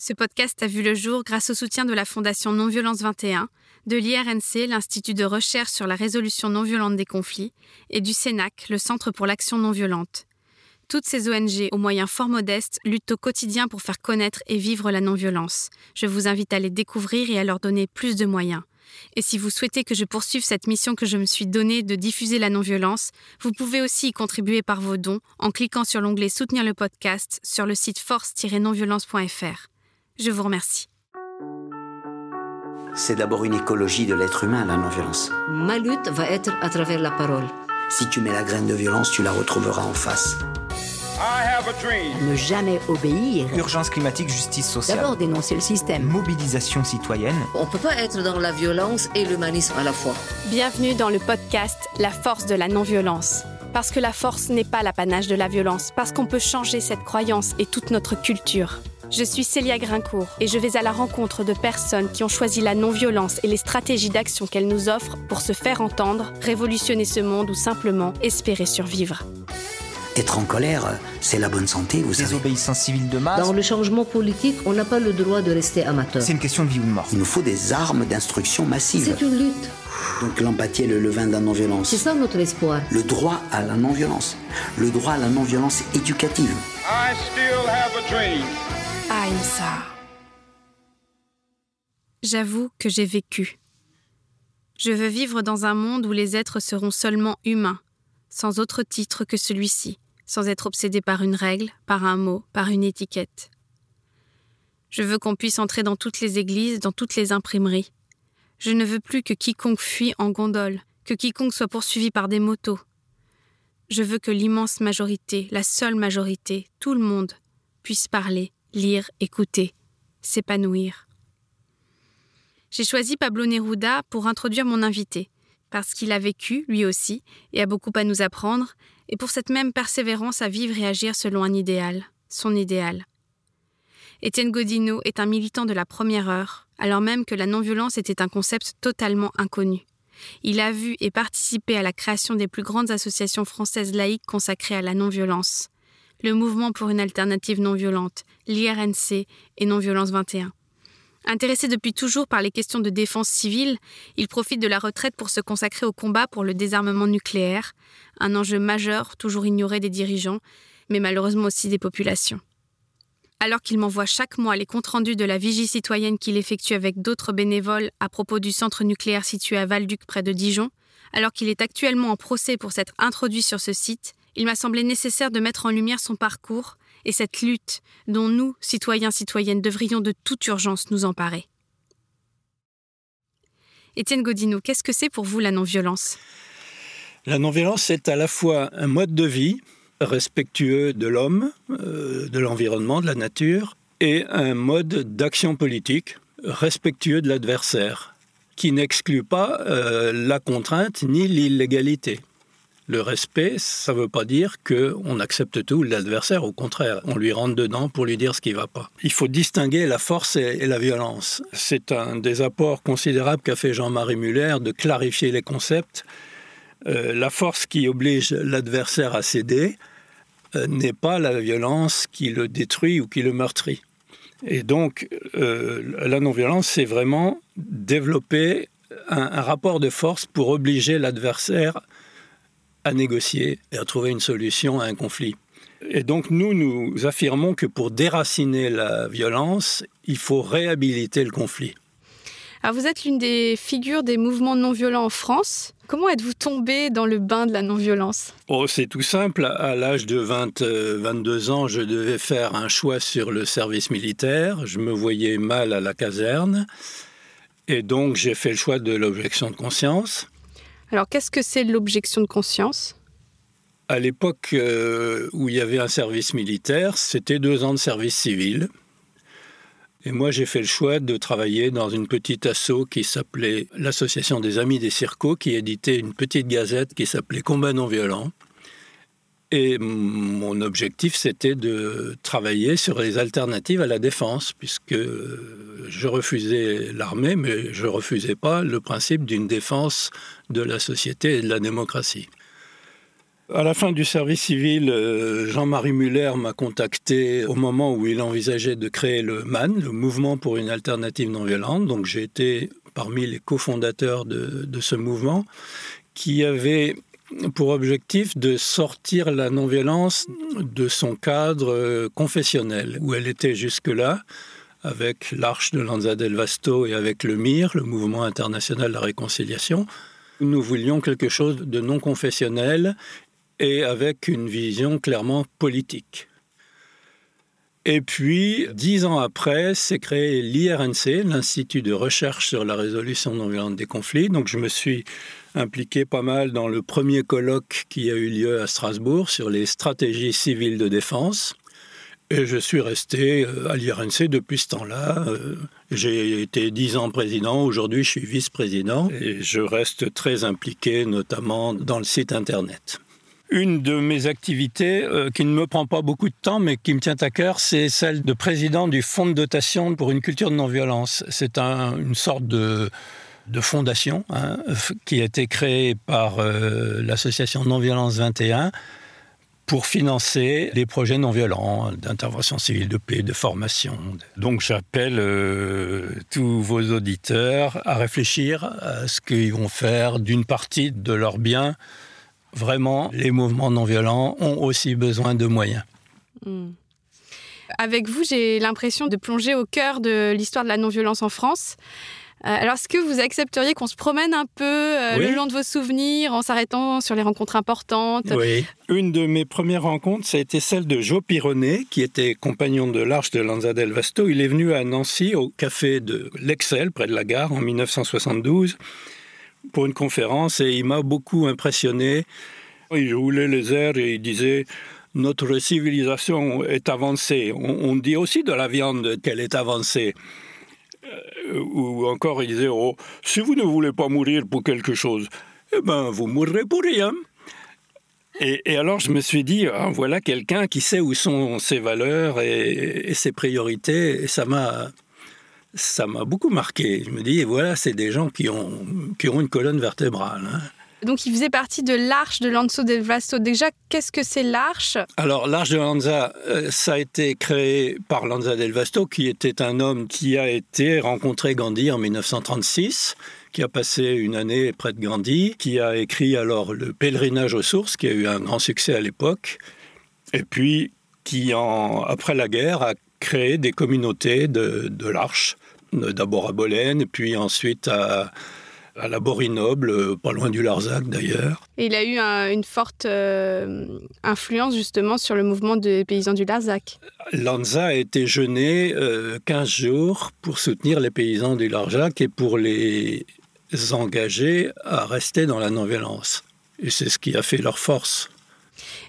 Ce podcast a vu le jour grâce au soutien de la Fondation Non-Violence 21, de l'IRNC, l'Institut de recherche sur la résolution non violente des conflits, et du CENAC, le Centre pour l'action non violente. Toutes ces ONG, aux moyens fort modestes, luttent au quotidien pour faire connaître et vivre la non-violence. Je vous invite à les découvrir et à leur donner plus de moyens. Et si vous souhaitez que je poursuive cette mission que je me suis donnée de diffuser la non-violence, vous pouvez aussi y contribuer par vos dons en cliquant sur l'onglet Soutenir le podcast sur le site force-nonviolence.fr. Je vous remercie. C'est d'abord une écologie de l'être humain, la non-violence. Ma lutte va être à travers la parole. Si tu mets la graine de violence, tu la retrouveras en face. Ne jamais obéir. Urgence climatique, justice sociale. D'abord dénoncer le système. Mobilisation citoyenne. On ne peut pas être dans la violence et l'humanisme à la fois. Bienvenue dans le podcast La force de la non-violence. Parce que la force n'est pas l'apanage de la violence, parce qu'on peut changer cette croyance et toute notre culture. Je suis Célia Grincourt et je vais à la rencontre de personnes qui ont choisi la non-violence et les stratégies d'action qu'elle nous offre pour se faire entendre, révolutionner ce monde ou simplement espérer survivre. Être en colère, c'est la bonne santé, vous savez. Désobéissance civile de masse. Dans le changement politique, on n'a pas le droit de rester amateur. C'est une question de vie ou de mort. Il nous faut des armes d'instruction massive. C'est une lutte. Donc l'empathie est le levain de la non-violence. C'est ça notre espoir. Le droit à la non-violence. Le droit à la non-violence éducative. I still have a dream. Aïssa. J'avoue que j'ai vécu. Je veux vivre dans un monde où les êtres seront seulement humains, sans autre titre que celui-ci, sans être obsédés par une règle, par un mot, par une étiquette. Je veux qu'on puisse entrer dans toutes les églises, dans toutes les imprimeries. Je ne veux plus que quiconque fuit en gondole, que quiconque soit poursuivi par des motos. Je veux que l'immense majorité, la seule majorité, tout le monde, puisse parler, lire, écouter, s'épanouir. J'ai choisi Pablo Neruda pour introduire mon invité, parce qu'il a vécu, lui aussi, et a beaucoup à nous apprendre, et pour cette même persévérance à vivre et agir selon un idéal, son idéal. Étienne Godino est un militant de la première heure, alors même que la non-violence était un concept totalement inconnu. Il a vu et participé à la création des plus grandes associations françaises laïques consacrées à la non-violence, le Mouvement pour une alternative non violente, l'IRNC et Non-violence 21. Intéressé depuis toujours par les questions de défense civile, il profite de la retraite pour se consacrer au combat pour le désarmement nucléaire, un enjeu majeur toujours ignoré des dirigeants, mais malheureusement aussi des populations. Alors qu'il m'envoie chaque mois les comptes rendus de la vigie citoyenne qu'il effectue avec d'autres bénévoles à propos du centre nucléaire situé à Valduc près de Dijon, alors qu'il est actuellement en procès pour s'être introduit sur ce site, il m'a semblé nécessaire de mettre en lumière son parcours et cette lutte dont nous, citoyens, citoyennes, devrions de toute urgence nous emparer. Étienne Godino, qu'est-ce que c'est pour vous la non-violence? La non-violence, c'est à la fois un mode de vie respectueux de l'homme, euh, de l'environnement, de la nature, et un mode d'action politique respectueux de l'adversaire, qui n'exclut pas euh, la contrainte ni l'illégalité. Le respect, ça ne veut pas dire qu'on accepte tout l'adversaire, au contraire, on lui rentre dedans pour lui dire ce qui ne va pas. Il faut distinguer la force et, la violence. C'est un des apports considérables qu'a fait Jean-Marie Muller de clarifier les concepts. Euh, la force qui oblige l'adversaire à céder euh, n'est pas la violence qui le détruit ou qui le meurtrit. Et donc, euh, la non-violence, c'est vraiment développer un rapport de force pour obliger l'adversaire à négocier et à trouver une solution à un conflit. Et donc nous, nous affirmons que pour déraciner la violence, il faut réhabiliter le conflit. Alors vous êtes l'une des figures des mouvements non violents en France. Comment êtes-vous tombé dans le bain de la non-violence? Oh, C'est tout simple. À l'âge de 20, 22 euh, ans, je devais faire un choix sur le service militaire. Je me voyais mal à la caserne. Et donc j'ai fait le choix de l'objection de conscience. Alors, qu'est-ce que c'est l'objection de conscience? À l'époque euh, où il y avait un service militaire, c'était deux ans de service civil. Et moi, j'ai fait le choix de travailler dans une petite asso qui s'appelait l'Association des Amis des Circos, qui éditait une petite gazette qui s'appelait Combat non violent. Et mon objectif, c'était de travailler sur les alternatives à la défense, puisque je refusais l'armée, mais je refusais pas le principe d'une défense de la société et de la démocratie. À la fin du service civil, euh, Jean-Marie Muller m'a contacté au moment où il envisageait de créer le MAN, le Mouvement pour une alternative non violente. Donc j'ai été parmi les cofondateurs de, de ce mouvement qui avait pour objectif de sortir la non-violence de son cadre euh, confessionnel, où elle était jusque-là, avec l'Arche de Lanza del Vasto et avec le MIR, le Mouvement international de la réconciliation. Nous voulions quelque chose de non confessionnel et avec une vision clairement politique. Et puis, dix ans après, s'est créé l'IRNC, l'Institut de recherche sur la résolution non des conflits. Donc, je me suis impliqué pas mal dans le premier colloque qui a eu lieu à Strasbourg sur les stratégies civiles de défense. Et je suis resté euh, à l'IRNC depuis ce temps-là. Euh, j'ai été dix ans président, aujourd'hui je suis vice-président et je reste très impliqué notamment dans le site Internet. Une de mes activités euh, qui ne me prend pas beaucoup de temps mais qui me tient à cœur, c'est celle de président du Fonds de dotation pour une culture de non-violence. C'est un, une sorte de, de fondation hein, qui a été créée par euh, l'association Non-Violence 21 pour financer des projets non violents d'intervention civile de paix, de formation. Donc j'appelle euh, tous vos auditeurs à réfléchir à ce qu'ils vont faire d'une partie de leurs biens vraiment, les mouvements non violents ont aussi besoin de moyens. Mmh. Avec vous, j'ai l'impression de plonger au cœur de l'histoire de la non-violence en France. Euh, alors, est-ce que vous accepteriez qu'on se promène un peu euh, oui. le long de vos souvenirs en s'arrêtant sur les rencontres importantes? Oui. Une de mes premières rencontres, ça a été celle de Joe Pironnet, qui était compagnon de l'Arche de Lanza del Vasto. Il est venu à Nancy, au café de l'Excel, près de la gare, en 1972 pour une conférence et il m'a beaucoup impressionné. Il roulait les airs et il disait notre civilisation est avancée. On, dit aussi de la viande qu'elle est avancée. Euh, ou encore il disait oh, si vous ne voulez pas mourir pour quelque chose, eh ben vous mourrez pour rien. Et, et, alors je me suis dit, ah, voilà quelqu'un qui sait où sont ses valeurs et, et ses priorités, et ça m'a ça m'a beaucoup marqué. Je me dis, voilà, c'est des gens qui ont, qui ont une colonne vertébrale. Hein. Donc, il faisait partie de l'Arche de Lanzo del Vasto. Déjà, qu'est-ce que c'est l'Arche? Alors, l'Arche de Lanza, euh, ça a été créé par Lanza del Vasto, qui était un homme qui a été rencontré Gandhi en 1936 qui a passé une année près de Gandhi, qui a écrit alors le pèlerinage aux sources, qui a eu un grand succès à l'époque, et puis qui, en, après la guerre, a créé des communautés de, de l'Arche, d'abord à Bolène, puis ensuite à, à la Borinoble, pas loin du Larzac d'ailleurs. Et il a eu un, une forte euh, influence justement sur le mouvement des paysans du Larzac. Lanza a été jeûné euh, 15 jours pour soutenir les paysans du Larzac et pour les engager à rester dans la non-violence. Et c'est ce qui a fait leur force.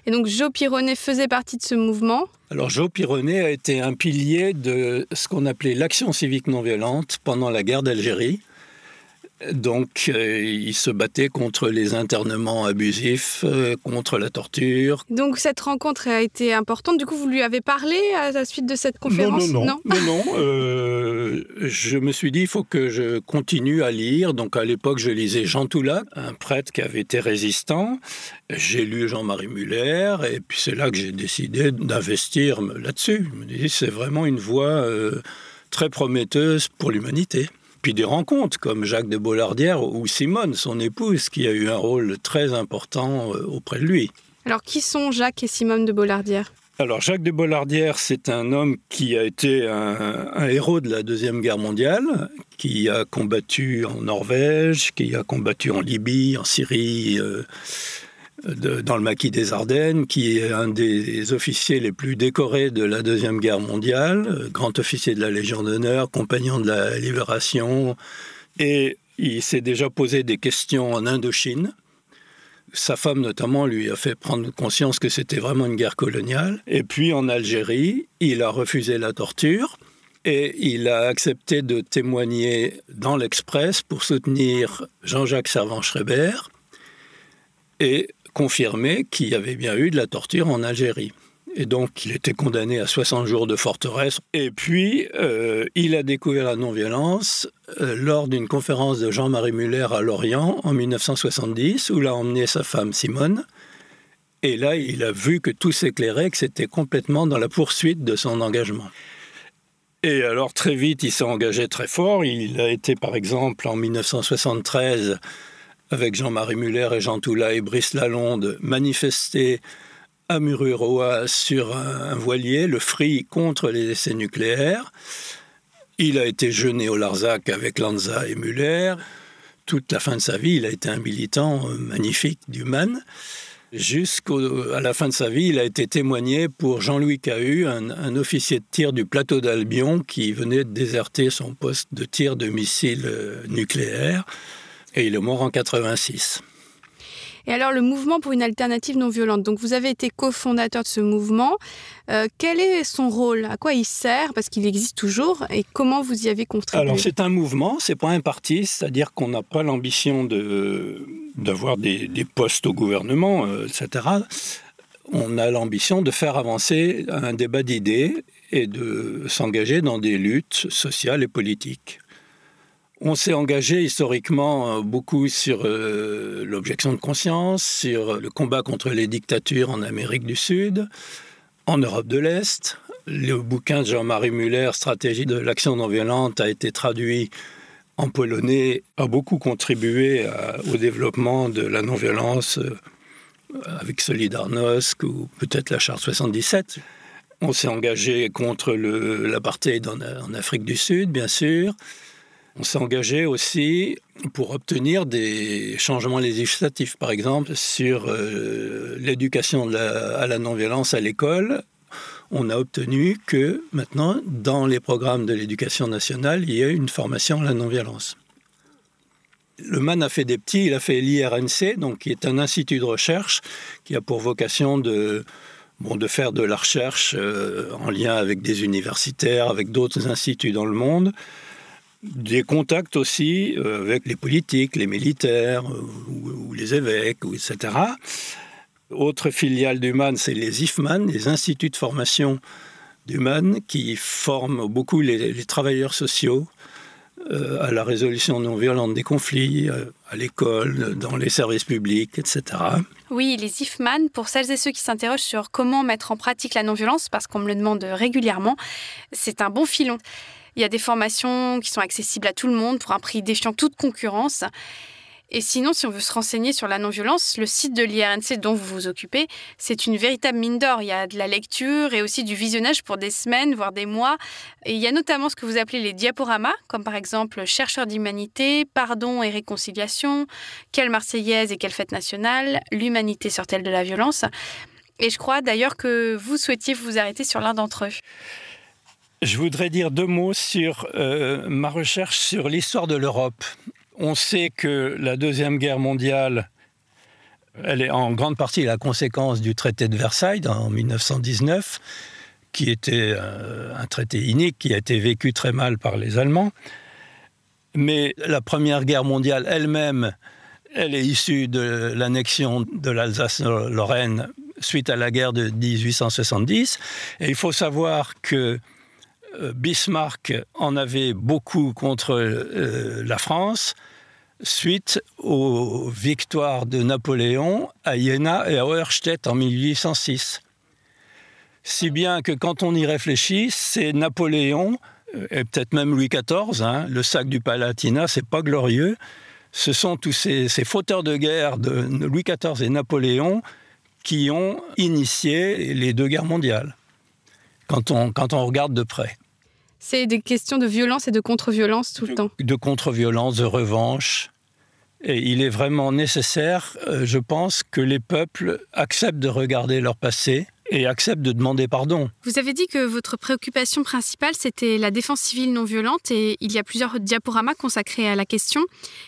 Et donc Joe Pironnet faisait partie de ce mouvement Alors Joe Pironnet a été un pilier de ce qu'on appelait l'action civique non violente pendant la guerre d'Algérie. Donc, euh, il se battait contre les internements abusifs, euh, contre la torture. Donc, cette rencontre a été importante. Du coup, vous lui avez parlé à la suite de cette conférence Non, non, non? non, non euh, je me suis dit, il faut que je continue à lire. Donc, à l'époque, je lisais Jean Toulac, un prêtre qui avait été résistant. J'ai lu Jean-Marie Muller. Et puis, c'est là que j'ai décidé d'investir là-dessus. Je me dis, c'est vraiment une voie euh, très prometteuse pour l'humanité puis des rencontres comme Jacques de Bollardière ou Simone, son épouse, qui a eu un rôle très important euh, auprès de lui. Alors qui sont Jacques et Simone de Bollardière alors Jacques de Bollardière, c'est un homme qui a été un, un, héros de la Deuxième Guerre mondiale, qui a combattu en Norvège, qui a combattu en Libye, en Syrie, euh, dans le maquis des Ardennes, qui est un des officiers les plus décorés de la Deuxième Guerre mondiale, grand officier de la Légion d'honneur, compagnon de la Libération, et il s'est déjà posé des questions en Indochine. Sa femme notamment lui a fait prendre conscience que c'était vraiment une guerre coloniale. Et puis en Algérie, il a refusé la torture et il a accepté de témoigner dans l'Express pour soutenir Jean-Jacques Servan-Schreiber. Et confirmé qu'il y avait bien eu de la torture en Algérie. Et donc, il était condamné à 60 jours de forteresse. Et puis, euh, il a découvert la non-violence euh, lors d'une conférence de Jean-Marie Muller à Lorient en 1970, où il a emmené sa femme Simone. Et là, il a vu que tout s'éclairait, que c'était complètement dans la poursuite de son engagement. Et alors très vite, il s'est engagé très fort. Il a été, par exemple, en 1973, avec Jean-Marie Muller et Jean Toula et Brice Lalonde, manifesté à Mururoa sur un voilier, le Free contre les essais nucléaires. Il a été jeûné au Larzac avec Lanza et Muller. Toute la fin de sa vie, il a été un militant magnifique du MAN. Jusqu'à la fin de sa vie, il a été témoigné pour Jean-Louis Cahu, un, officier de tir du plateau d'Albion qui venait de déserter son poste de tir de missiles euh, nucléaires. Et il est mort en 86. Et alors le mouvement pour une alternative non violente, donc vous avez été cofondateur de ce mouvement. Euh, quel est son rôle? À quoi il sert? Parce qu'il existe toujours. Et comment vous y avez contribué? Alors c'est un mouvement, c'est pas un parti, c'est-à-dire qu'on n'a pas l'ambition de, d'avoir des, des, postes au gouvernement, euh, etc. On a l'ambition de faire avancer un débat d'idées et de s'engager dans des luttes sociales et politiques. On s'est engagé historiquement euh, beaucoup sur euh, l'objection de conscience, sur le combat contre les dictatures en Amérique du Sud, en Europe de l'Est. Le bouquin de Jean-Marie Muller, Stratégie de l'action non violente, a été traduit en polonais, a beaucoup contribué au développement de la non-violence euh, avec Solidarnosc ou peut-être la Charte 77. On s'est engagé contre l'apartheid en Afrique du Sud, bien sûr. On s'est engagé aussi pour obtenir des changements législatifs, par exemple sur euh, l'éducation à la non-violence à l'école. On a obtenu que maintenant, dans les programmes de l'éducation nationale, il y ait une formation à la non-violence. Le MAN a fait des petits, il a fait l'IRNC, qui est un institut de recherche qui a pour vocation de, bon, de faire de la recherche euh, en lien avec des universitaires, avec d'autres instituts dans le monde, des contacts aussi euh, avec les politiques, les militaires euh, ou, les évêques, etc. Autre filiale d'Human, c'est les IFMAN, les instituts de formation d'Human, qui forment beaucoup les, travailleurs sociaux euh, à la résolution non violente des conflits, à l'école, dans les services publics, etc. Oui, les IFMAN, pour celles et ceux qui s'interrogent sur comment mettre en pratique la non-violence, parce qu'on me le demande régulièrement, c'est un bon filon. Il y a des formations qui sont accessibles à tout le monde pour un prix défiant toute concurrence. Et sinon, si on veut se renseigner sur la non-violence, le site de l'IRNC dont vous vous occupez, c'est une véritable mine d'or. Il y a de la lecture et aussi du visionnage pour des semaines, voire des mois. Il y a notamment ce que vous appelez les diaporamas, comme par exemple Chercheurs d'humanité, Pardon et réconciliation, Quelle Marseillaise et quelle fête nationale, L'humanité sort-elle de la violence? Et je crois d'ailleurs que vous souhaitiez vous arrêter sur l'un d'entre eux. Je voudrais dire deux mots sur euh, ma recherche sur l'histoire de l'Europe. On sait que la Deuxième Guerre mondiale, elle est en grande partie la conséquence du traité de Versailles en 1919, qui était euh, un traité inique, qui a été vécu très mal par les Allemands. Mais la Première Guerre mondiale elle-même, elle est issue de l'annexion de l'Alsace-Lorraine suite à la guerre de 1870. Et il faut savoir que Bismarck en avait beaucoup contre euh, la France suite aux victoires de Napoléon à Iéna et à Auerstedt en 1806. Si bien que quand on y réfléchit, c'est Napoléon, euh, et peut-être même Louis XIV, hein, le sac du Palatinat, c'est pas glorieux. Ce sont tous ces, fauteurs de guerre de Louis XIV et Napoléon qui ont initié les deux guerres mondiales quand on, quand on regarde de près. C'est des questions de violence et de contre-violence tout le temps. De contre-violence, de revanche. Et il est vraiment nécessaire, euh, je pense, que les peuples acceptent de regarder leur passé et acceptent de demander pardon. Vous avez dit que votre préoccupation principale, c'était la défense civile non violente et il y a plusieurs diaporamas consacrés à la question.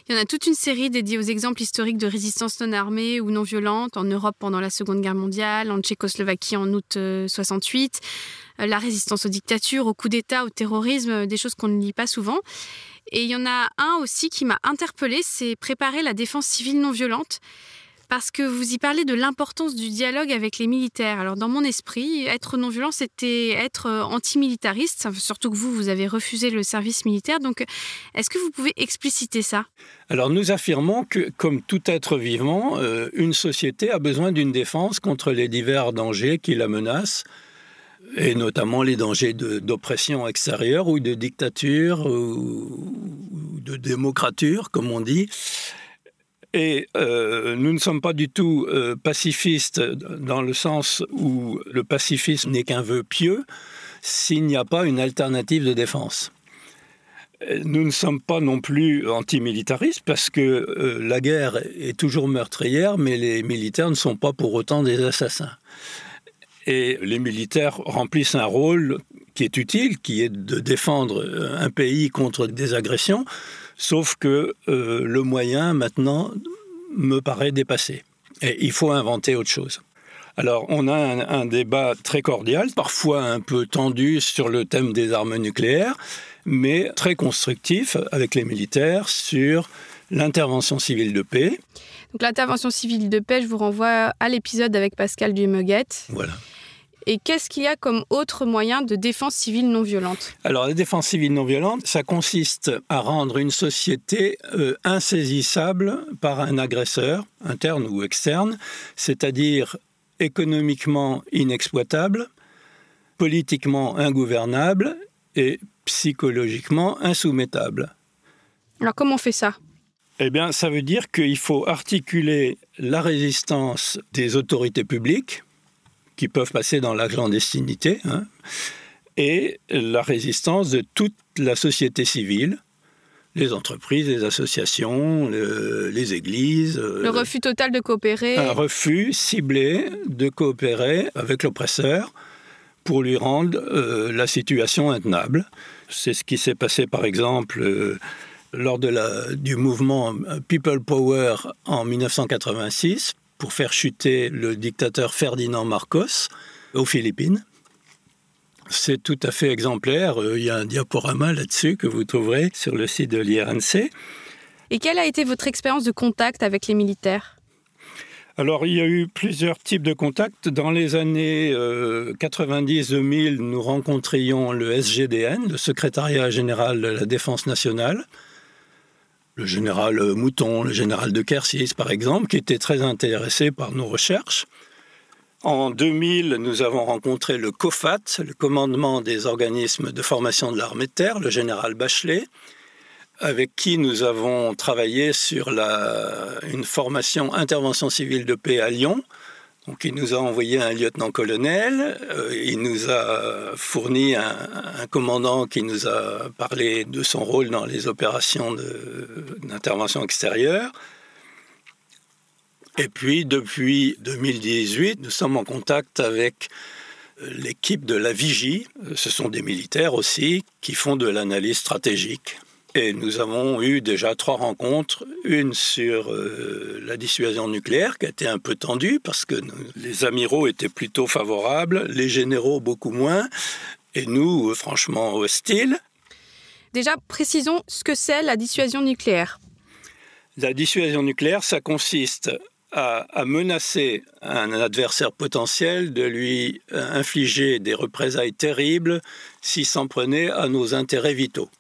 Il y en a toute une série dédiée aux exemples historiques de résistance non armée ou non violente en Europe pendant la Seconde Guerre mondiale, en Tchécoslovaquie en août 68, euh, la résistance aux dictatures, au coup d'État, au terrorisme, des choses qu'on ne lit pas souvent. Et il y en a un aussi qui m'a interpellée, c'est préparer la défense civile non violente parce que vous y parlez de l'importance du dialogue avec les militaires. Alors dans mon esprit, être non-violent, c'était être euh, antimilitariste, surtout que vous, vous avez refusé le service militaire. Donc est-ce que vous pouvez expliciter ça? Alors nous affirmons que, comme tout être vivant, euh, une société a besoin d'une défense contre les divers dangers qui la menacent et notamment les dangers d'oppression extérieure ou de dictature ou de démocrature, comme on dit. Et euh, nous ne sommes pas du tout euh, pacifistes dans le sens où le pacifisme n'est qu'un vœu pieux s'il n'y a pas une alternative de défense. Nous ne sommes pas non plus antimilitaristes parce que euh, la guerre est toujours meurtrière, mais les militaires ne sont pas pour autant des assassins. Et les militaires remplissent un rôle qui est utile, qui est de défendre un pays contre des agressions, Sauf que euh, le moyen, maintenant, me paraît dépassé. Et il faut inventer autre chose. Alors, on a un, débat très cordial, parfois un peu tendu sur le thème des armes nucléaires, mais très constructif avec les militaires sur l'intervention civile de paix. Donc l'intervention civile de paix, je vous renvoie à l'épisode avec Pascal Dumeguette. Voilà. Et qu'est-ce qu'il y a comme autre moyen de défense civile non violente? Alors la défense civile non violente, ça consiste à rendre une société euh, insaisissable par un agresseur, interne ou externe, c'est-à-dire économiquement inexploitable, politiquement ingouvernable et psychologiquement insoumettable. Alors comment on fait ça? Eh bien, ça veut dire qu'il faut articuler la résistance des autorités publiques, qui peuvent passer dans la clandestinité, hein, et la résistance de toute la société civile, les entreprises, les associations, les églises. Le refus total de coopérer. Un refus ciblé de coopérer avec l'oppresseur pour lui rendre euh, la situation intenable. C'est ce qui s'est passé par exemple euh, lors de la, du mouvement People Power en 1986 pour faire chuter le dictateur Ferdinand Marcos aux Philippines. C'est tout à fait exemplaire. Euh, il y a un diaporama là-dessus que vous trouverez sur le site de l'IRNC. Et quelle a été votre expérience de contact avec les militaires? Alors, il y a eu plusieurs types de contacts. Dans les années 90-2000, euh, nous rencontrions le SGDN, le Secrétariat général de la Défense nationale, le général Mouton, le général de Kersis par exemple, qui étaient très intéressés par nos recherches. En 2000, nous avons rencontré le COFAT, le commandement des organismes de formation de l'armée de terre, le général Bachelet, avec qui nous avons travaillé sur la, une formation intervention civile de paix à Lyon, donc il nous a envoyé un lieutenant-colonel, euh, il nous a fourni un, commandant qui nous a parlé de son rôle dans les opérations d'intervention extérieure. Et puis depuis 2018, nous sommes en contact avec l'équipe de la Vigie. Ce sont des militaires aussi qui font de l'analyse stratégique. Et nous avons eu déjà trois rencontres, une sur euh, la dissuasion nucléaire qui a été un peu tendue parce que les amiraux étaient plutôt favorables, les généraux beaucoup moins, et nous euh, franchement hostiles. Déjà, précisons ce que c'est la dissuasion nucléaire. La dissuasion nucléaire, ça consiste à, à, menacer un adversaire potentiel de lui euh, infliger des représailles terribles s'il s'en prenait à nos intérêts vitaux.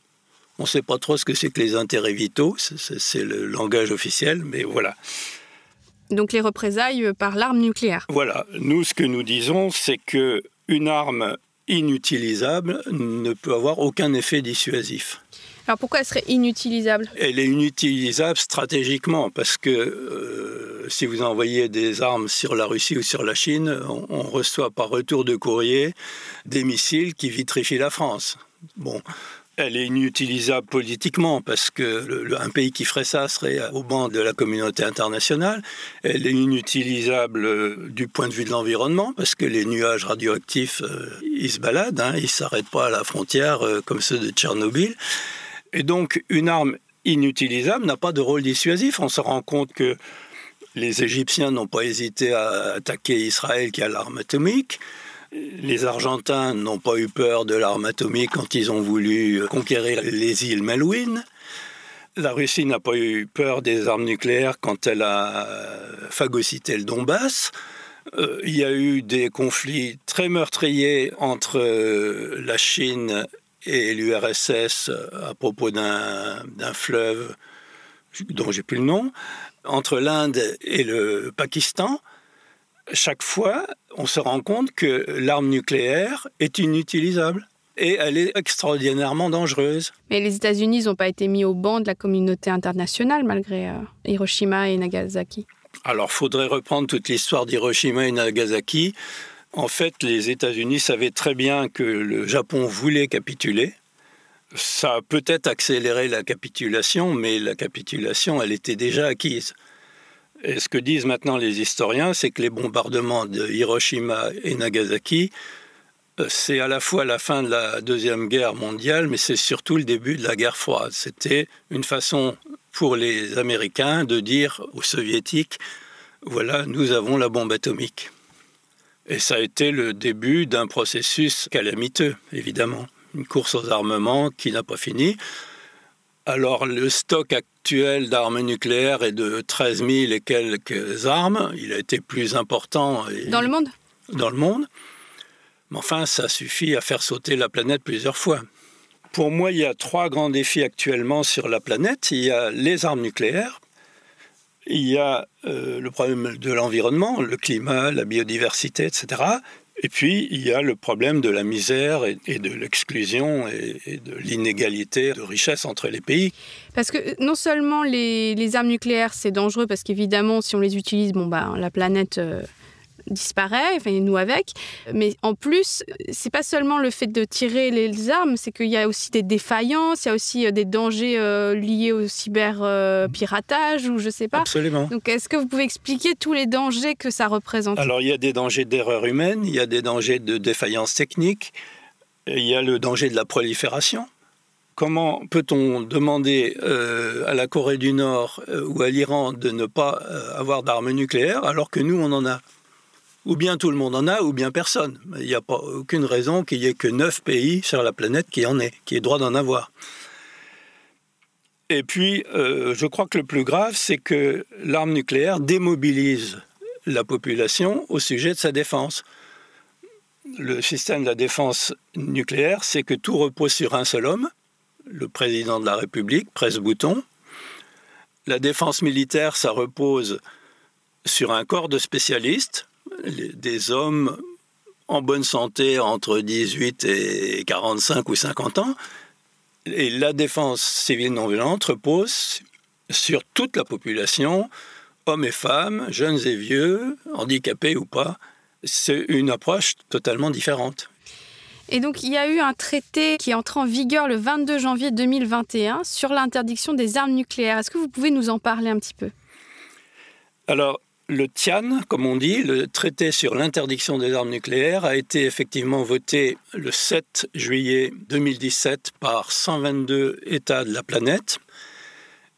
On ne sait pas trop ce que c'est que les intérêts vitaux, c'est le langage officiel, mais voilà. Donc les représailles par l'arme nucléaire. Voilà. Nous, ce que nous disons, c'est que une arme inutilisable ne peut avoir aucun effet dissuasif. Alors pourquoi elle serait inutilisable? Elle est inutilisable stratégiquement parce que euh, si vous envoyez des armes sur la Russie ou sur la Chine, on, on reçoit par retour de courrier des missiles qui vitrifient la France. Bon, elle est inutilisable politiquement parce que un pays qui ferait ça serait au banc de la communauté internationale. Elle est inutilisable euh, du point de vue de l'environnement parce que les nuages radioactifs, euh, ils se baladent, hein, ils ne s'arrêtent pas à la frontière euh, comme ceux de Tchernobyl. Et donc une arme inutilisable n'a pas de rôle dissuasif. On se rend compte que les Égyptiens n'ont pas hésité à attaquer Israël qui a l'arme atomique. Les Argentins n'ont pas eu peur de l'arme atomique quand ils ont voulu conquérir les îles Malouines. La Russie n'a pas eu peur des armes nucléaires quand elle a phagocyté le Donbass. Euh, il y a eu des conflits très meurtriers entre euh, la Chine et l'URSS à propos d'un fleuve dont j'ai plus le nom, entre l'Inde et le Pakistan. Chaque fois, on se rend compte que l'arme nucléaire est inutilisable et elle est extraordinairement dangereuse. Mais les États-Unis n'ont pas été mis au banc de la communauté internationale malgré euh, Hiroshima et Nagasaki. Alors, faudrait reprendre toute l'histoire d'Hiroshima et Nagasaki. En fait, les États-Unis savaient très bien que le Japon voulait capituler. Ça a peut-être accéléré la capitulation, mais la capitulation, elle était déjà acquise. Et ce que disent maintenant les historiens, c'est que les bombardements de Hiroshima et Nagasaki, euh, c'est à la fois la fin de la Deuxième Guerre mondiale, mais c'est surtout le début de la guerre froide. C'était une façon pour les Américains de dire aux Soviétiques, voilà, nous avons la bombe atomique. Et ça a été le début d'un processus calamiteux, évidemment. Une course aux armements qui n'a pas fini. Alors le stock actuel d'armes nucléaires est de 13 000 et quelques armes. Il a été plus important. Dans le monde? Dans le monde. Mais enfin, ça suffit à faire sauter la planète plusieurs fois. Pour moi, il y a trois grands défis actuellement sur la planète. Il y a les armes nucléaires, il y a euh, le problème de l'environnement, le climat, la biodiversité, etc. Et puis, il y a le problème de la misère et, de l'exclusion et, de l'inégalité de richesse entre les pays. Parce que non seulement les, armes nucléaires, c'est dangereux, parce qu'évidemment, si on les utilise, bon, bah, la planète... Euh, disparaît, enfin nous avec. Mais en plus, c'est pas seulement le fait de tirer les armes, c'est qu'il y a aussi des défaillances, il y a aussi euh, des dangers euh, liés au cyberpiratage ou je sais pas. Absolument. Donc est-ce que vous pouvez expliquer tous les dangers que ça représente? Alors il y a des dangers d'erreur humaine, il y a des dangers de défaillance technique, il y a le danger de la prolifération. Comment peut-on demander euh, à la Corée du Nord ou à l'Iran de ne pas avoir d'armes nucléaires alors que nous, on en a? Ou bien tout le monde en a, ou bien personne. Il n'y a pas aucune raison qu'il y ait que neuf pays sur la planète qui en aient, qui aient droit d'en avoir. Et puis, euh, je crois que le plus grave, c'est que l'arme nucléaire démobilise la population au sujet de sa défense. Le système de la défense nucléaire, c'est que tout repose sur un seul homme, le président de la République, presse-bouton. La défense militaire, ça repose sur un corps de spécialistes, des hommes en bonne santé entre 18 et 45 ou 50 ans. Et la défense civile non violente repose sur toute la population, hommes et femmes, jeunes et vieux, handicapés ou pas. C'est une approche totalement différente. Et donc, il y a eu un traité qui est entré en vigueur le 22 janvier 2021 sur l'interdiction des armes nucléaires. Est-ce que vous pouvez nous en parler un petit peu? Alors, le TIAN, comme on dit, le traité sur l'interdiction des armes nucléaires, a été effectivement voté le 7 juillet 2017 par 122 États de la planète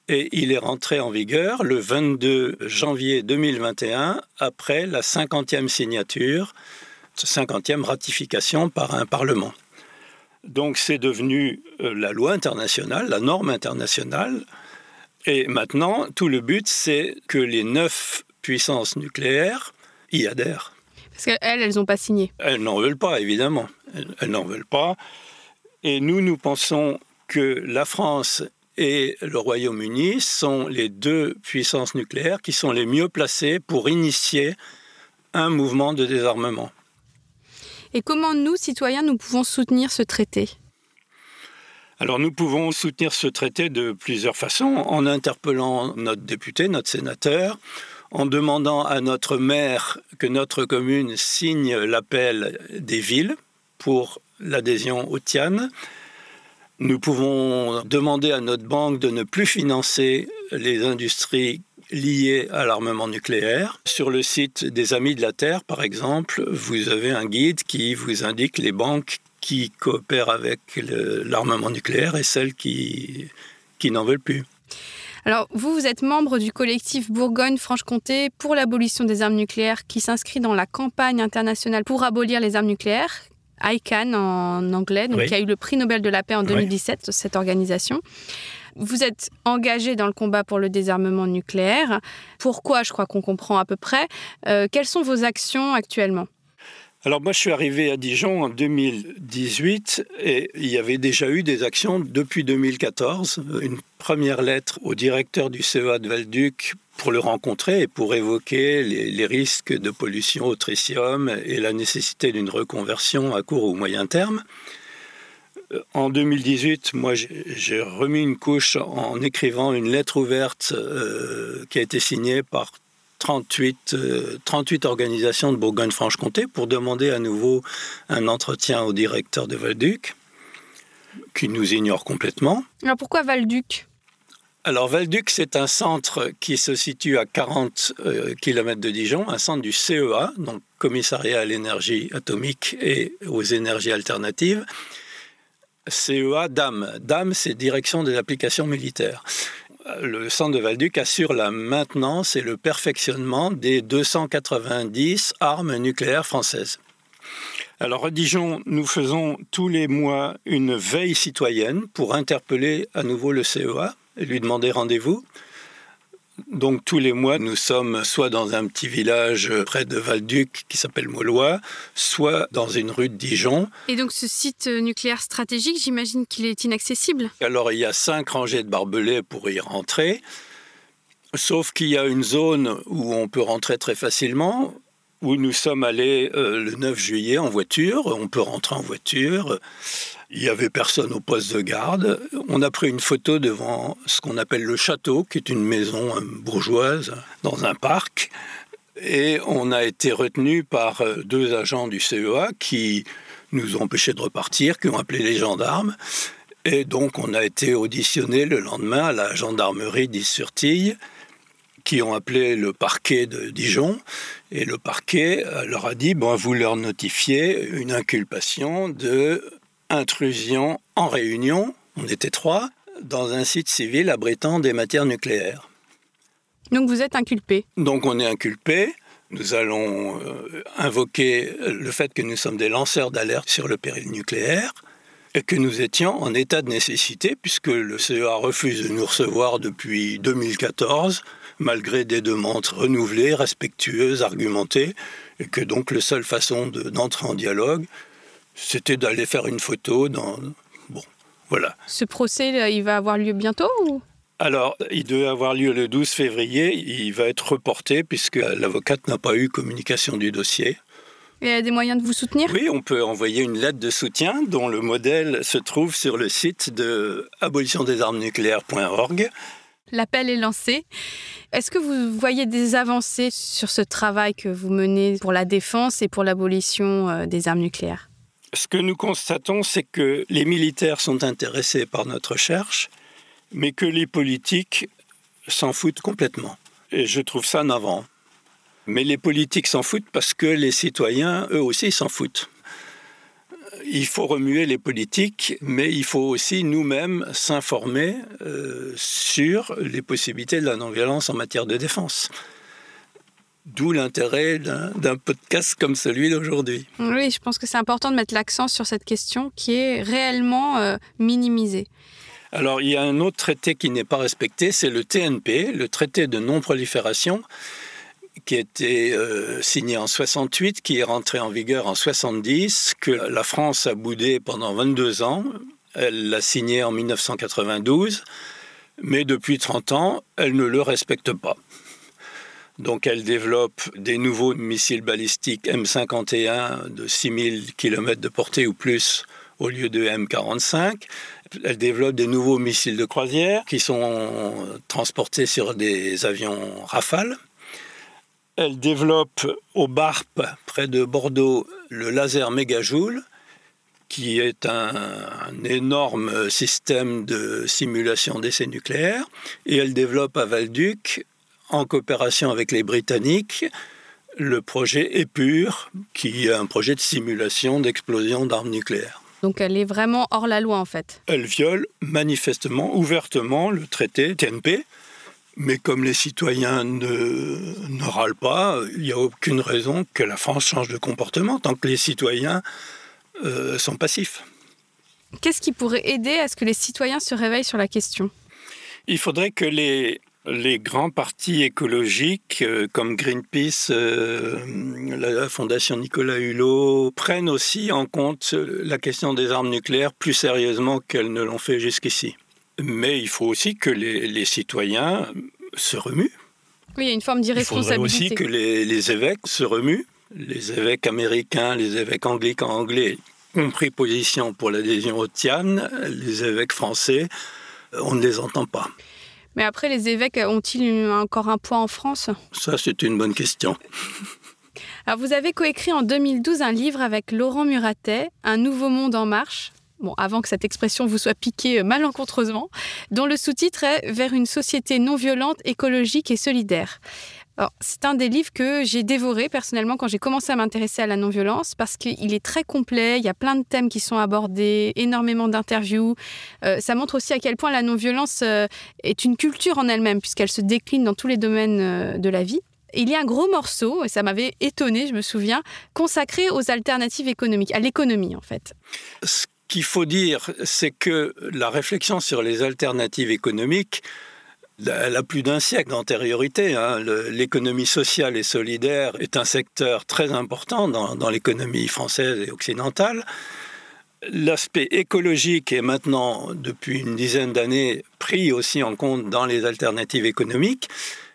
et il est rentré en vigueur le 22 janvier 2021 après la 50e signature, 50e ratification par un Parlement. Donc c'est devenu euh, la loi internationale, la norme internationale. Et maintenant, tout le but, c'est que les neuf puissance nucléaire y adhèrent. Parce qu'elles, elles n'ont pas signé. Elles n'en veulent pas, évidemment. Elles, n'en veulent pas. Et nous, nous pensons que la France et le Royaume-Uni sont les deux puissances nucléaires qui sont les mieux placées pour initier un mouvement de désarmement. Et comment nous, citoyens, nous pouvons soutenir ce traité? Alors nous pouvons soutenir ce traité de plusieurs façons, en interpellant notre député, notre sénateur, en demandant à notre maire que notre commune signe l'appel des villes pour l'adhésion au TIAN. Nous pouvons demander à notre banque de ne plus financer les industries liées à l'armement nucléaire. Sur le site des Amis de la Terre, par exemple, vous avez un guide qui vous indique les banques qui coopèrent avec l'armement nucléaire et celles qui, n'en veulent plus. Alors, vous, vous êtes membre du collectif Bourgogne-Franche-Comté pour l'abolition des armes nucléaires qui s'inscrit dans la campagne internationale pour abolir les armes nucléaires, ICANN en anglais, donc qui a eu le prix Nobel de la paix en 2017, cette organisation. Vous êtes engagé dans le combat pour le désarmement nucléaire. Pourquoi Je crois qu'on comprend à peu près. Euh, quelles sont vos actions actuellement? Alors moi, je suis arrivé à Dijon en 2018 et il y avait déjà eu des actions depuis 2014. Une première lettre au directeur du CEA de Valduc pour le rencontrer et pour évoquer les, risques de pollution au tritium et la nécessité d'une reconversion à court ou moyen terme. Euh, en 2018, moi, j'ai remis une couche en écrivant une lettre ouverte euh, qui a été signée par 38, 38 euh, organisations de Bourgogne-Franche-Comté pour demander à nouveau un entretien au directeur de Valduc, qui nous ignore complètement. Alors pourquoi Valduc? Alors Valduc, c'est un centre qui se situe à 40 euh, km de Dijon, un centre du CEA, donc Commissariat à l'énergie atomique et aux énergies alternatives. CEA DAM. DAM, c'est Direction des applications militaires le centre de Valduc assure la maintenance et le perfectionnement des 290 armes nucléaires françaises. Alors à Dijon, nous faisons tous les mois une veille citoyenne pour interpeller à nouveau le CEA et lui demander rendez-vous. Donc tous les mois, nous sommes soit dans un petit village près de Valduc qui s'appelle Maulois, soit dans une rue de Dijon. Et donc ce site nucléaire stratégique, j'imagine qu'il est inaccessible? Alors il y a cinq rangées de barbelés pour y rentrer, sauf qu'il y a une zone où on peut rentrer très facilement, où nous sommes allés euh, le 9 juillet en voiture. On peut rentrer en voiture. Il n'y avait personne au poste de garde. On a pris une photo devant ce qu'on appelle le château, qui est une maison euh, bourgeoise dans un parc. Et on a été retenu par euh, deux agents du CEA qui nous ont empêchés de repartir, qui ont appelé les gendarmes. Et donc on a été auditionné le lendemain à la gendarmerie d'Is-sur-Tille qui ont appelé le parquet de Dijon et le parquet leur a dit bon, vous leur notifiez une inculpation de intrusion en réunion, on était trois, dans un site civil abritant des matières nucléaires. Donc vous êtes inculpé Donc on est inculpé. Nous allons euh, invoquer le fait que nous sommes des lanceurs d'alerte sur le péril nucléaire et que nous étions en état de nécessité puisque le CEA refuse de nous recevoir depuis 2014 malgré des demandes renouvelées, respectueuses, argumentées, et que donc la seule façon d'entrer en dialogue, c'était d'aller faire une photo dans... Bon, voilà. Ce procès, il va avoir lieu bientôt alors, il devait avoir lieu le 12 février. Il va être reporté puisque l'avocate n'a pas eu communication du dossier. Il y a des moyens de vous soutenir? Oui, on peut envoyer une lettre de soutien dont le modèle se trouve sur le site de abolitiondesarmesnucléaires.org. L'appel est lancé. Est-ce que vous voyez des avancées sur ce travail que vous menez pour la défense et pour l'abolition euh, des armes nucléaires? Ce que nous constatons, c'est que les militaires sont intéressés par notre recherche, mais que les politiques s'en foutent complètement. Et je trouve ça navrant. Mais les politiques s'en foutent parce que les citoyens, eux aussi, s'en foutent il faut remuer les politiques, mais il faut aussi nous-mêmes s'informer euh, sur les possibilités de la non-violence en matière de défense. D'où l'intérêt d'un podcast comme celui d'aujourd'hui. Oui, je pense que c'est important de mettre l'accent sur cette question qui est réellement euh, minimisée. Alors, il y a un autre traité qui n'est pas respecté, c'est le TNP, le traité de non-prolifération, qui a été euh, signé en 68, qui est rentré en vigueur en 70, que la France a boudé pendant 22 ans. Elle l'a signé en 1992, mais depuis 30 ans, elle ne le respecte pas. Donc elle développe des nouveaux missiles balistiques M51 de 6000 km de portée ou plus au lieu de M45. Elle développe des nouveaux missiles de croisière qui sont transportés sur des avions Rafale. Elle développe au BARP, près de Bordeaux, le laser mégajoule, qui est un, énorme système de simulation d'essais nucléaires. Et elle développe à Valduc, en coopération avec les Britanniques, le projet EPUR, qui est un projet de simulation d'explosion d'armes nucléaires. Donc elle est vraiment hors la loi en fait. Elle viole manifestement, ouvertement le traité TNP, mais comme les citoyens ne, ne râlent pas, il n'y a aucune raison que la France change de comportement tant que les citoyens euh, sont passifs. Qu'est-ce qui pourrait aider à ce que les citoyens se réveillent sur la question? Il faudrait que les, les grands partis écologiques euh, comme Greenpeace, euh, la Fondation Nicolas Hulot, prennent aussi en compte la question des armes nucléaires plus sérieusement qu'elles ne l'ont fait jusqu'ici. Mais il faut aussi que les, les citoyens se remuent. Oui, il y a une forme d'irresponsabilité. Il faudrait aussi que les, les, évêques se remuent. Les évêques américains, les évêques anglicans anglais ont pris position pour l'adhésion au TIAN. Les évêques français, on ne les entend pas. Mais après, les évêques ont-ils encore un poids en France? Ça, c'est une bonne question. Alors, vous avez coécrit en 2012 un livre avec Laurent Muratet, Un nouveau monde en marche. Bon, avant que cette expression vous soit piquée malencontreusement, dont le sous-titre est Vers une société non violente, écologique et solidaire. C'est un des livres que j'ai dévoré personnellement quand j'ai commencé à m'intéresser à la non-violence parce qu'il est très complet, il y a plein de thèmes qui sont abordés, énormément d'interviews. Euh, ça montre aussi à quel point la non-violence euh, est une culture en elle-même puisqu'elle se décline dans tous les domaines euh, de la vie. il y a un gros morceau, et ça m'avait étonné, je me souviens, consacré aux alternatives économiques, à l'économie en fait. Ce qu'il faut dire, c'est que la réflexion sur les alternatives économiques, elle a plus d'un siècle d'antériorité. Hein. L'économie sociale et solidaire est un secteur très important dans, l'économie française et occidentale. L'aspect écologique est maintenant, depuis une dizaine d'années, pris aussi en compte dans les alternatives économiques.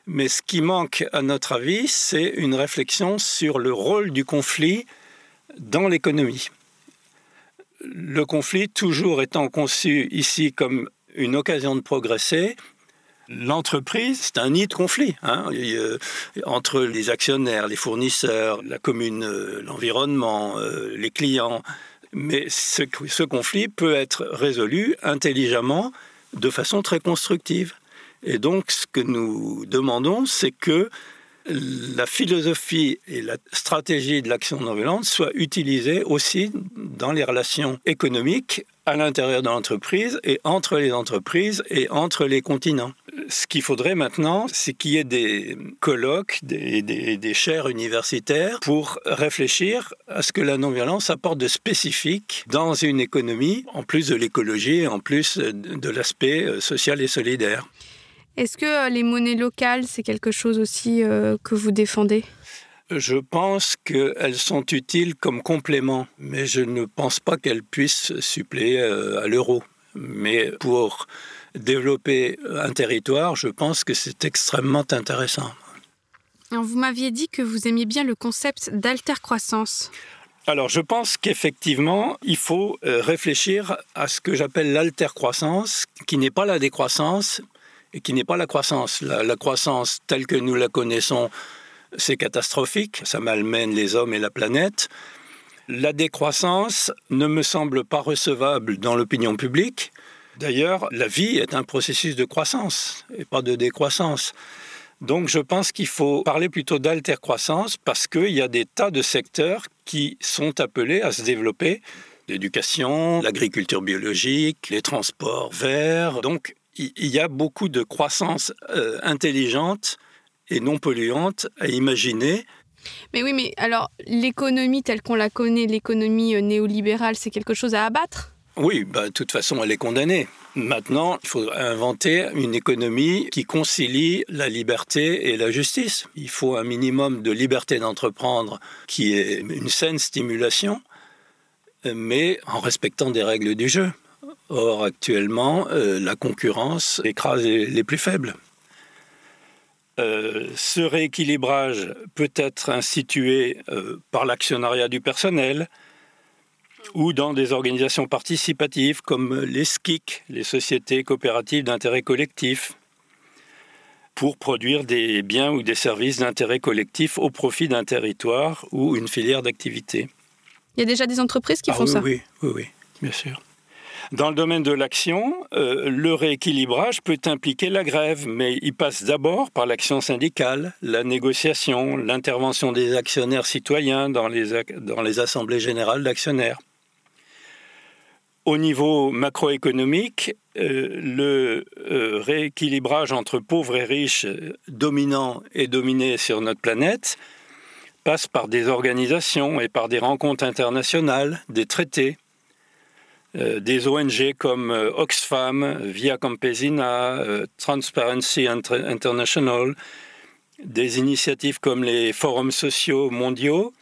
Mais ce qui manque, à notre avis, c'est une réflexion sur le rôle du conflit dans l'économie. Le conflit, toujours étant conçu ici comme une occasion de progresser, L'entreprise, c'est un nid de conflit hein, entre les actionnaires, les fournisseurs, la commune, euh, l'environnement, euh, les clients. Mais ce conflit peut être résolu intelligemment de façon très constructive. Et donc, ce que nous demandons, c'est que la philosophie et la stratégie de l'action non violente soient utilisées aussi dans les relations économiques à l'intérieur de l'entreprise et entre les entreprises et entre les continents. Ce qu'il faudrait maintenant, c'est qu'il y ait des colloques, des, des, chaires universitaires pour réfléchir à ce que la non-violence apporte de spécifique dans une économie, en plus de l'écologie, en plus de l'aspect euh, social et solidaire. Est-ce que euh, les monnaies locales, c'est quelque chose aussi euh, que vous défendez? Je pense qu'elles sont utiles comme complément, mais je ne pense pas qu'elles puissent suppléer euh, à l'euro. Mais pour développer un territoire, je pense que c'est extrêmement intéressant. vous m'aviez dit que vous aimiez bien le concept d'altercroissance. Alors, je pense qu'effectivement, il faut réfléchir à ce que j'appelle l'altercroissance, qui n'est pas la décroissance, et qui n'est pas la croissance. La, croissance telle que nous la connaissons, c'est catastrophique, ça malmène les hommes et la planète. La décroissance ne me semble pas recevable dans l'opinion publique. D'ailleurs, la vie est un processus de croissance et pas de décroissance. Donc je pense qu'il faut parler plutôt d'altercroissance parce qu'il y a des tas de secteurs qui sont appelés à se développer. L'éducation, l'agriculture biologique, les transports verts. Donc il y a beaucoup de croissance euh, intelligente et non polluante à imaginer. Mais oui, mais alors l'économie telle qu'on la connaît, l'économie euh, néolibérale, c'est quelque chose à abattre? Oui, bah, de toute façon, elle est condamnée. Maintenant, il faut inventer une économie qui concilie la liberté et la justice. Il faut un minimum de liberté d'entreprendre qui est une saine stimulation, mais en respectant des règles du jeu. Or, actuellement, euh, la concurrence écrase les, plus faibles. Euh, ce rééquilibrage peut être institué euh, par l'actionnariat du personnel ou dans des organisations participatives comme les SKIC, les sociétés coopératives d'intérêt collectif, pour produire des biens ou des services d'intérêt collectif au profit d'un territoire ou une filière d'activité. Il y a déjà des entreprises qui ah font ça? Oui, oui, oui, bien sûr. Dans le domaine de l'action, euh, le rééquilibrage peut impliquer la grève, mais il passe d'abord par l'action syndicale, la négociation, l'intervention des actionnaires citoyens dans les, assemblées générales d'actionnaires. Au niveau macroéconomique, euh, le euh, rééquilibrage entre pauvres et riches, dominants et dominés sur notre planète, passe par des organisations et par des rencontres internationales, des traités, des ONG comme euh, Oxfam, Via Campesina, euh, Transparency International, des initiatives comme les forums sociaux mondiaux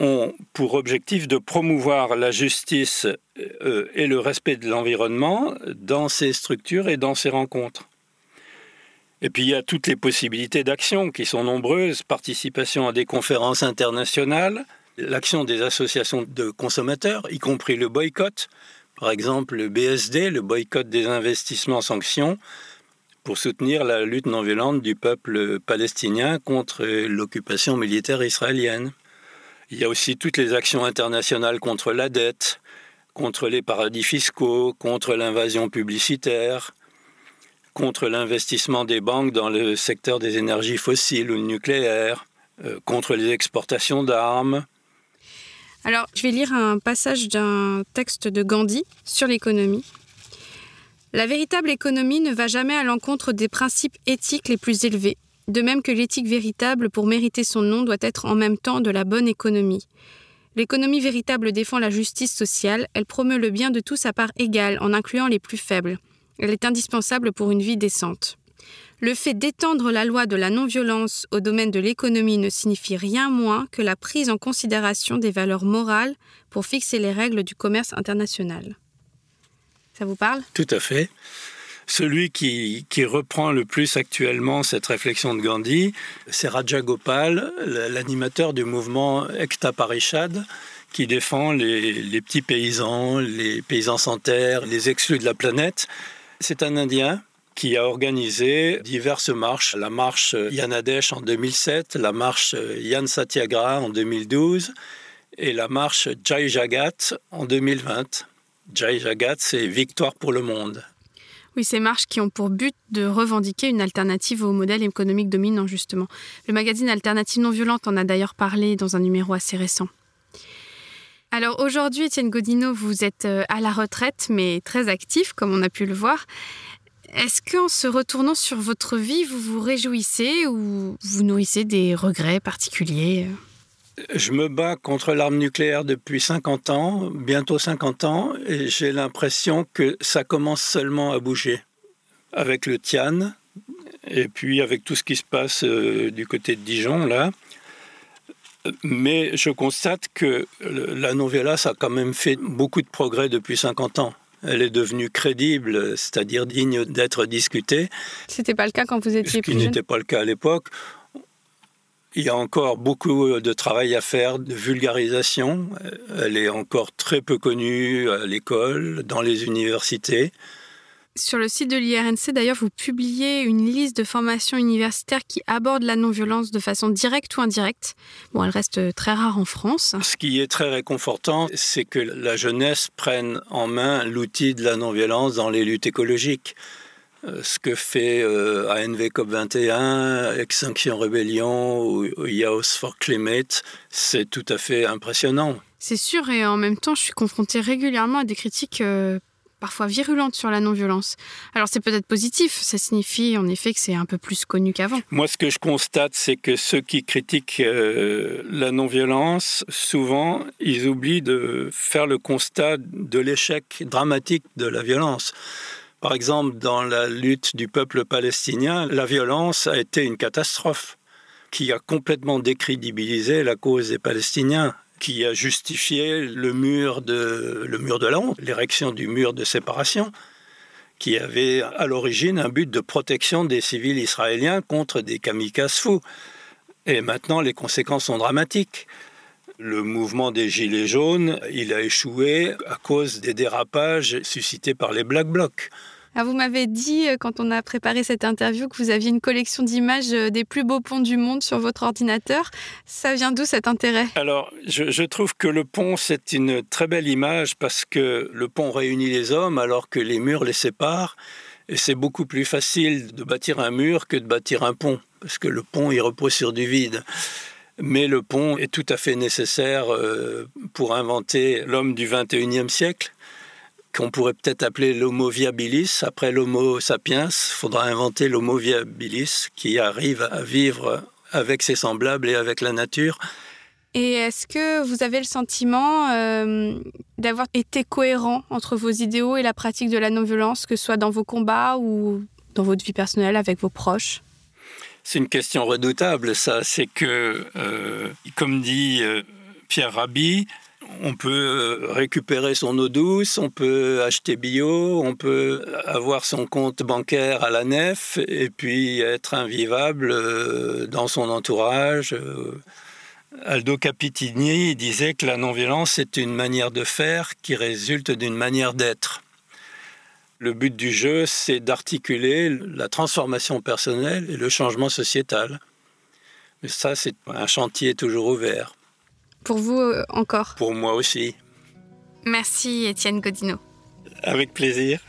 ont pour objectif de promouvoir la justice et le respect de l'environnement dans ces structures et dans ces rencontres. Et puis il y a toutes les possibilités d'action qui sont nombreuses, participation à des conférences internationales, l'action des associations de consommateurs, y compris le boycott, par exemple le BSD, le boycott des investissements sanctions, pour soutenir la lutte non violente du peuple palestinien contre l'occupation militaire israélienne. Il y a aussi toutes les actions internationales contre la dette, contre les paradis fiscaux, contre l'invasion publicitaire, contre l'investissement des banques dans le secteur des énergies fossiles ou nucléaires, euh, contre les exportations d'armes, alors, je vais lire un passage d'un texte de Gandhi sur l'économie. La véritable économie ne va jamais à l'encontre des principes éthiques les plus élevés, de même que l'éthique véritable, pour mériter son nom, doit être en même temps de la bonne économie. L'économie véritable défend la justice sociale, elle promeut le bien de tous à part égale, en incluant les plus faibles. Elle est indispensable pour une vie décente. Le fait d'étendre la loi de la non-violence au domaine de l'économie ne signifie rien moins que la prise en considération des valeurs morales pour fixer les règles du commerce international. Ça vous parle? Tout à fait. Celui qui, reprend le plus actuellement cette réflexion de Gandhi, c'est Raja Gopal, l'animateur du mouvement Ekta Parishad, qui défend les, les petits paysans, les paysans sans terre, les exclus de la planète. C'est un Indien qui a organisé diverses marches. La marche Yanadesh en 2007, la marche Yan Satyagraha en 2012 et la marche Jai Jagat en 2020. Jai Jagat, c'est Victoire pour le monde. Oui, ces marches qui ont pour but de revendiquer une alternative au modèle économique dominant, justement. Le magazine Alternative non violente en a d'ailleurs parlé dans un numéro assez récent. Alors aujourd'hui, Étienne Godino, vous êtes euh, à la retraite, mais très actif, comme on a pu le voir. Est-ce qu'en se retournant sur votre vie, vous vous réjouissez ou vous nourrissez des regrets particuliers? Je me bats contre l'arme nucléaire depuis 50 ans, bientôt 50 ans, et j'ai l'impression que ça commence seulement à bouger. Avec le Tian, et puis avec tout ce qui se passe euh, du côté de Dijon, là. Mais je constate que la non-violence a quand même fait beaucoup de progrès depuis 50 ans elle est devenue crédible, c'est-à-dire digne d'être discutée. C'était pas le cas quand vous étiez plus jeune? Ce qui n'était pas le cas à l'époque. Il y a encore beaucoup de travail à faire de vulgarisation. Elle est encore très peu connue à l'école, dans les universités. Sur le site de l'IRNC, d'ailleurs, vous publiez une liste de formations universitaires qui abordent la non-violence de façon directe ou indirecte. Bon, elle reste très rare en France. Ce qui est très réconfortant, c'est que la jeunesse prenne en main l'outil de la non-violence dans les luttes écologiques. Euh, ce que fait euh, ANV COP21, Extinction Rebellion ou Yaos for Climate, c'est tout à fait impressionnant. C'est sûr, et en même temps, je suis confrontée régulièrement à des critiques euh, parfois virulente sur la non-violence. Alors c'est peut-être positif, ça signifie en effet que c'est un peu plus connu qu'avant. Moi ce que je constate c'est que ceux qui critiquent euh, la non-violence, souvent ils oublient de faire le constat de l'échec dramatique de la violence. Par exemple, dans la lutte du peuple palestinien, la violence a été une catastrophe qui a complètement décrédibilisé la cause des Palestiniens qui a justifié le mur de, le la honte, l'érection du mur de séparation, qui avait à l'origine un but de protection des civils israéliens contre des kamikazes fous. Et maintenant, les conséquences sont dramatiques. Le mouvement des Gilets jaunes, il a échoué à cause des dérapages suscités par les Black Blocs. Ah, vous m'avez dit, euh, quand on a préparé cette interview, que vous aviez une collection d'images euh, des plus beaux ponts du monde sur votre ordinateur. Ça vient d'où cet intérêt? Alors, je, trouve que le pont, c'est une très belle image parce que le pont réunit les hommes alors que les murs les séparent. Et c'est beaucoup plus facile de bâtir un mur que de bâtir un pont, parce que le pont, il repose sur du vide. Mais le pont est tout à fait nécessaire euh, pour inventer l'homme du 21e siècle qu'on pourrait peut-être appeler l'homo viabilis. Après l'homo sapiens, il faudra inventer l'homo viabilis qui arrive à vivre avec ses semblables et avec la nature. Et est-ce que vous avez le sentiment euh, d'avoir été cohérent entre vos idéaux et la pratique de la non-violence, que ce soit dans vos combats ou dans votre vie personnelle avec vos proches? C'est une question redoutable, ça. C'est que, euh, comme dit euh, Pierre Rabhi, on peut récupérer son eau douce, on peut acheter bio, on peut avoir son compte bancaire à la nef et puis être invivable dans son entourage. Aldo Capitini disait que la non-violence est une manière de faire qui résulte d'une manière d'être. Le but du jeu, c'est d'articuler la transformation personnelle et le changement sociétal. Mais ça, c'est un chantier toujours ouvert. Pour vous euh, encore Pour moi aussi. Merci Étienne Godino. Avec plaisir.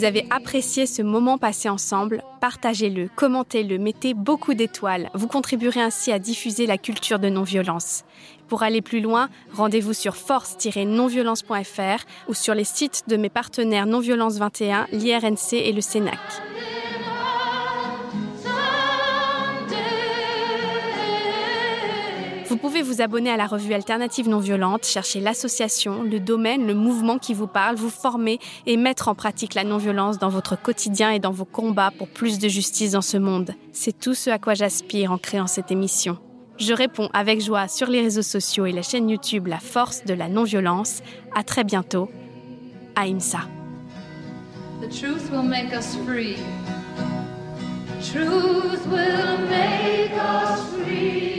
Vous avez apprécié ce moment passé ensemble, partagez-le, commentez-le, mettez beaucoup d'étoiles. Vous contribuerez ainsi à diffuser la culture de non-violence. Pour aller plus loin, rendez-vous sur force-nonviolence.fr ou sur les sites de mes partenaires Non-Violence 21, l'IRNC et le CENAC. Vous pouvez vous abonner à la revue Alternative Non Violente, chercher l'association, le domaine, le mouvement qui vous parle, vous former et mettre en pratique la non-violence dans votre quotidien et dans vos combats pour plus de justice dans ce monde. C'est tout ce à quoi j'aspire en créant cette émission. Je réponds avec joie sur les réseaux sociaux et la chaîne YouTube La Force de la Non-Violence. À très bientôt. Aïmsa. Truth will make us free.